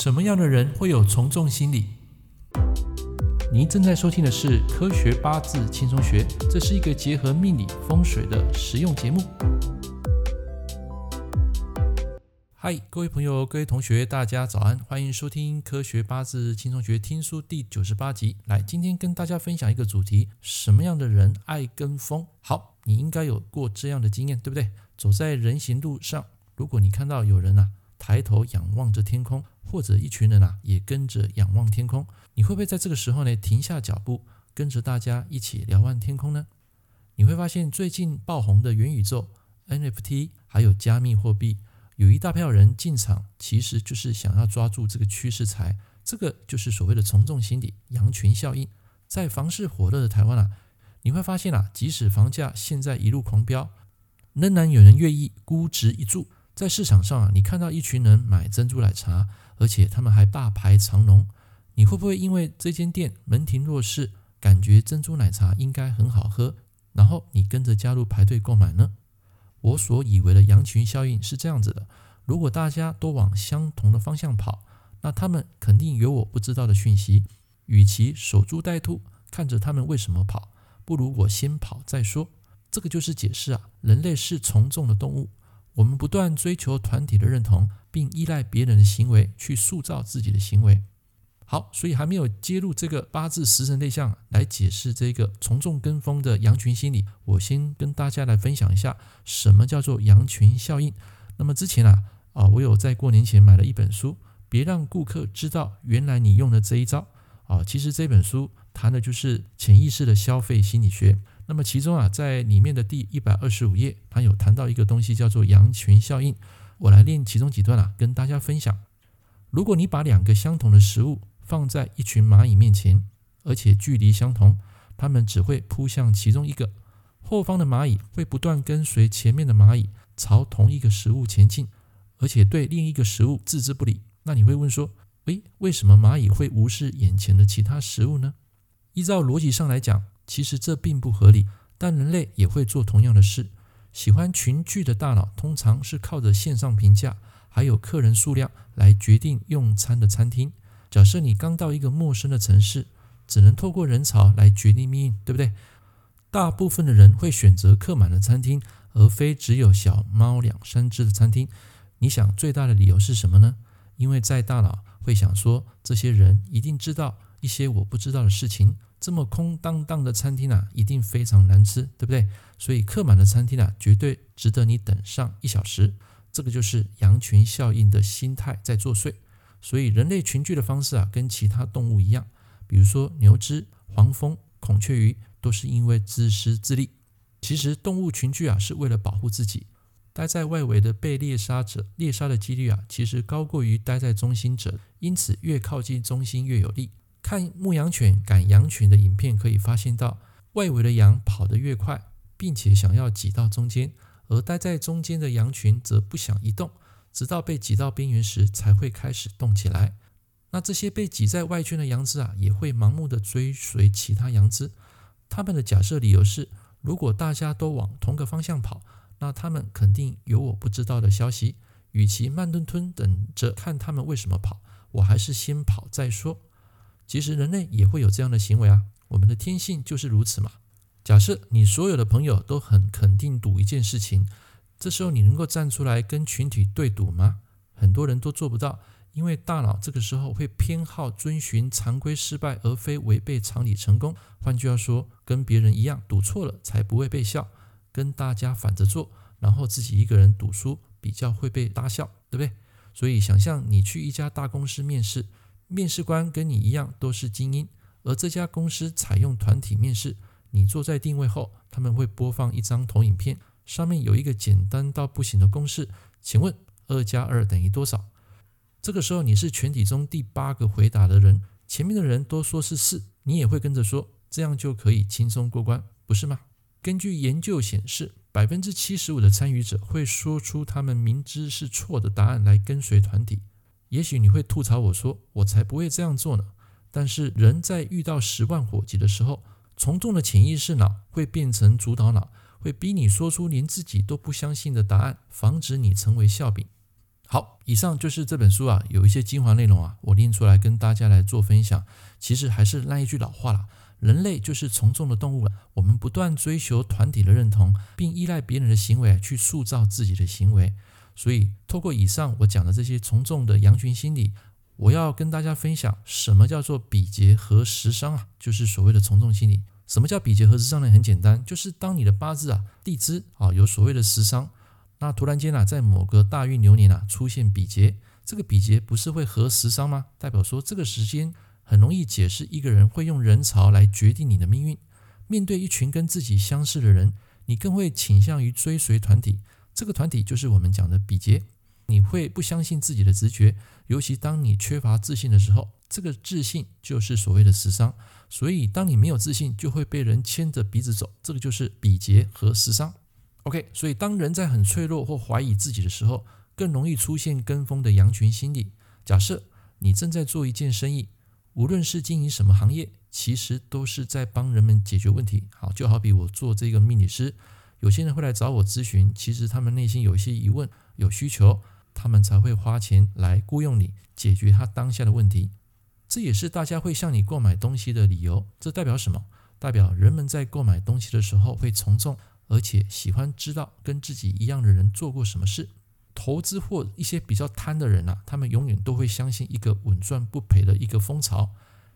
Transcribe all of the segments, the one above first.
什么样的人会有从众心理？您正在收听的是《科学八字轻松学》，这是一个结合命理风水的实用节目。嗨，各位朋友，各位同学，大家早安，欢迎收听《科学八字轻松学》听书第九十八集。来，今天跟大家分享一个主题：什么样的人爱跟风？好，你应该有过这样的经验，对不对？走在人行路上，如果你看到有人啊，抬头仰望着天空，或者一群人啊也跟着仰望天空，你会不会在这个时候呢停下脚步，跟着大家一起瞭望天空呢？你会发现最近爆红的元宇宙、NFT 还有加密货币，有一大票人进场，其实就是想要抓住这个趋势财，这个就是所谓的从众心理、羊群效应。在房市火热的台湾啊，你会发现啊，即使房价现在一路狂飙，仍然有人愿意估值一注。在市场上啊，你看到一群人买珍珠奶茶，而且他们还大排长龙，你会不会因为这间店门庭若市，感觉珍珠奶茶应该很好喝，然后你跟着加入排队购买呢？我所以为的羊群效应是这样子的：如果大家都往相同的方向跑，那他们肯定有我不知道的讯息。与其守株待兔，看着他们为什么跑，不如我先跑再说。这个就是解释啊，人类是从众的动物。我们不断追求团体的认同，并依赖别人的行为去塑造自己的行为。好，所以还没有接入这个八字食神类象来解释这个从众跟风的羊群心理。我先跟大家来分享一下什么叫做羊群效应。那么之前啊啊，我有在过年前买了一本书，别让顾客知道原来你用了这一招啊。其实这本书谈的就是潜意识的消费心理学。那么其中啊，在里面的第一百二十五页，它有谈到一个东西叫做羊群效应。我来念其中几段啊，跟大家分享。如果你把两个相同的食物放在一群蚂蚁面前，而且距离相同，它们只会扑向其中一个。后方的蚂蚁会不断跟随前面的蚂蚁朝同一个食物前进，而且对另一个食物置之不理。那你会问说，诶，为什么蚂蚁会无视眼前的其他食物呢？依照逻辑上来讲。其实这并不合理，但人类也会做同样的事。喜欢群聚的大脑通常是靠着线上评价，还有客人数量来决定用餐的餐厅。假设你刚到一个陌生的城市，只能透过人潮来决定命运，对不对？大部分的人会选择客满的餐厅，而非只有小猫两三只的餐厅。你想最大的理由是什么呢？因为在大脑会想说，这些人一定知道一些我不知道的事情。这么空荡荡的餐厅啊，一定非常难吃，对不对？所以客满的餐厅啊，绝对值得你等上一小时。这个就是羊群效应的心态在作祟。所以人类群聚的方式啊，跟其他动物一样，比如说牛只、黄蜂、孔雀鱼，都是因为自私自利。其实动物群聚啊，是为了保护自己。待在外围的被猎杀者，猎杀的几率啊，其实高过于待在中心者，因此越靠近中心越有利。看牧羊犬赶羊群的影片，可以发现到外围的羊跑得越快，并且想要挤到中间，而待在中间的羊群则不想移动，直到被挤到边缘时才会开始动起来。那这些被挤在外圈的羊只啊，也会盲目的追随其他羊只。他们的假设理由是：如果大家都往同个方向跑，那他们肯定有我不知道的消息。与其慢吞吞等着看他们为什么跑，我还是先跑再说。其实人类也会有这样的行为啊，我们的天性就是如此嘛。假设你所有的朋友都很肯定赌一件事情，这时候你能够站出来跟群体对赌吗？很多人都做不到，因为大脑这个时候会偏好遵循常规失败，而非违背常理成功。换句话说，跟别人一样赌错了才不会被笑，跟大家反着做，然后自己一个人赌输，比较会被大笑，对不对？所以想象你去一家大公司面试。面试官跟你一样都是精英，而这家公司采用团体面试。你坐在定位后，他们会播放一张投影片，上面有一个简单到不行的公式。请问二加二等于多少？这个时候你是全体中第八个回答的人，前面的人都说是四，你也会跟着说，这样就可以轻松过关，不是吗？根据研究显示，百分之七十五的参与者会说出他们明知是错的答案来跟随团体。也许你会吐槽我说：“我才不会这样做呢。”但是人在遇到十万火急的时候，从众的潜意识脑会变成主导脑，会逼你说出连自己都不相信的答案，防止你成为笑柄。好，以上就是这本书啊，有一些精华内容啊，我念出来跟大家来做分享。其实还是那一句老话啦，人类就是从众的动物。我们不断追求团体的认同，并依赖别人的行为去塑造自己的行为。所以，透过以上我讲的这些从众的羊群心理，我要跟大家分享什么叫做比劫和食伤啊，就是所谓的从众心理。什么叫比劫和食伤呢？很简单，就是当你的八字啊，地支啊有所谓的食伤。那突然间啊，在某个大运流年啊出现比劫，这个比劫不是会合食伤吗？代表说这个时间很容易解释一个人会用人潮来决定你的命运。面对一群跟自己相似的人，你更会倾向于追随团体。这个团体就是我们讲的比劫。你会不相信自己的直觉，尤其当你缺乏自信的时候，这个自信就是所谓的时伤。所以当你没有自信，就会被人牵着鼻子走，这个就是比劫和时伤。OK，所以当人在很脆弱或怀疑自己的时候，更容易出现跟风的羊群心理。假设你正在做一件生意，无论是经营什么行业，其实都是在帮人们解决问题。好，就好比我做这个命理师，有些人会来找我咨询，其实他们内心有一些疑问、有需求，他们才会花钱来雇佣你解决他当下的问题。这也是大家会向你购买东西的理由。这代表什么？代表人们在购买东西的时候会从众。而且喜欢知道跟自己一样的人做过什么事，投资或一些比较贪的人啊，他们永远都会相信一个稳赚不赔的一个风潮。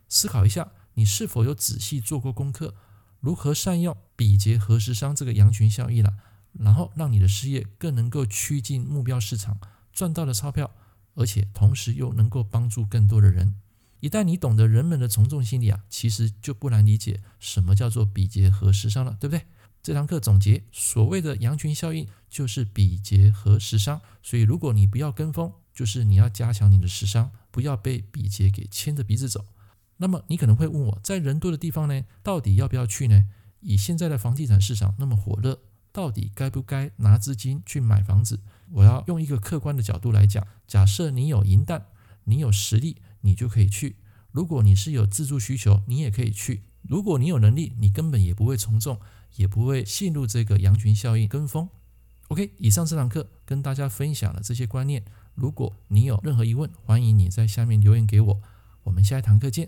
思考一下，你是否有仔细做过功课，如何善用比劫和食伤这个羊群效应了，然后让你的事业更能够趋近目标市场，赚到了钞票，而且同时又能够帮助更多的人。一旦你懂得人们的从众心理啊，其实就不难理解什么叫做比劫和食伤了，对不对？这堂课总结，所谓的羊群效应就是比劫和食伤。所以，如果你不要跟风，就是你要加强你的食伤，不要被比劫给牵着鼻子走。那么，你可能会问我，在人多的地方呢，到底要不要去呢？以现在的房地产市场那么火热，到底该不该拿资金去买房子？我要用一个客观的角度来讲，假设你有银弹，你有实力，你就可以去；如果你是有自住需求，你也可以去；如果你有能力，你根本也不会从众。也不会陷入这个羊群效应跟风。OK，以上这堂课跟大家分享了这些观念。如果你有任何疑问，欢迎你在下面留言给我。我们下一堂课见，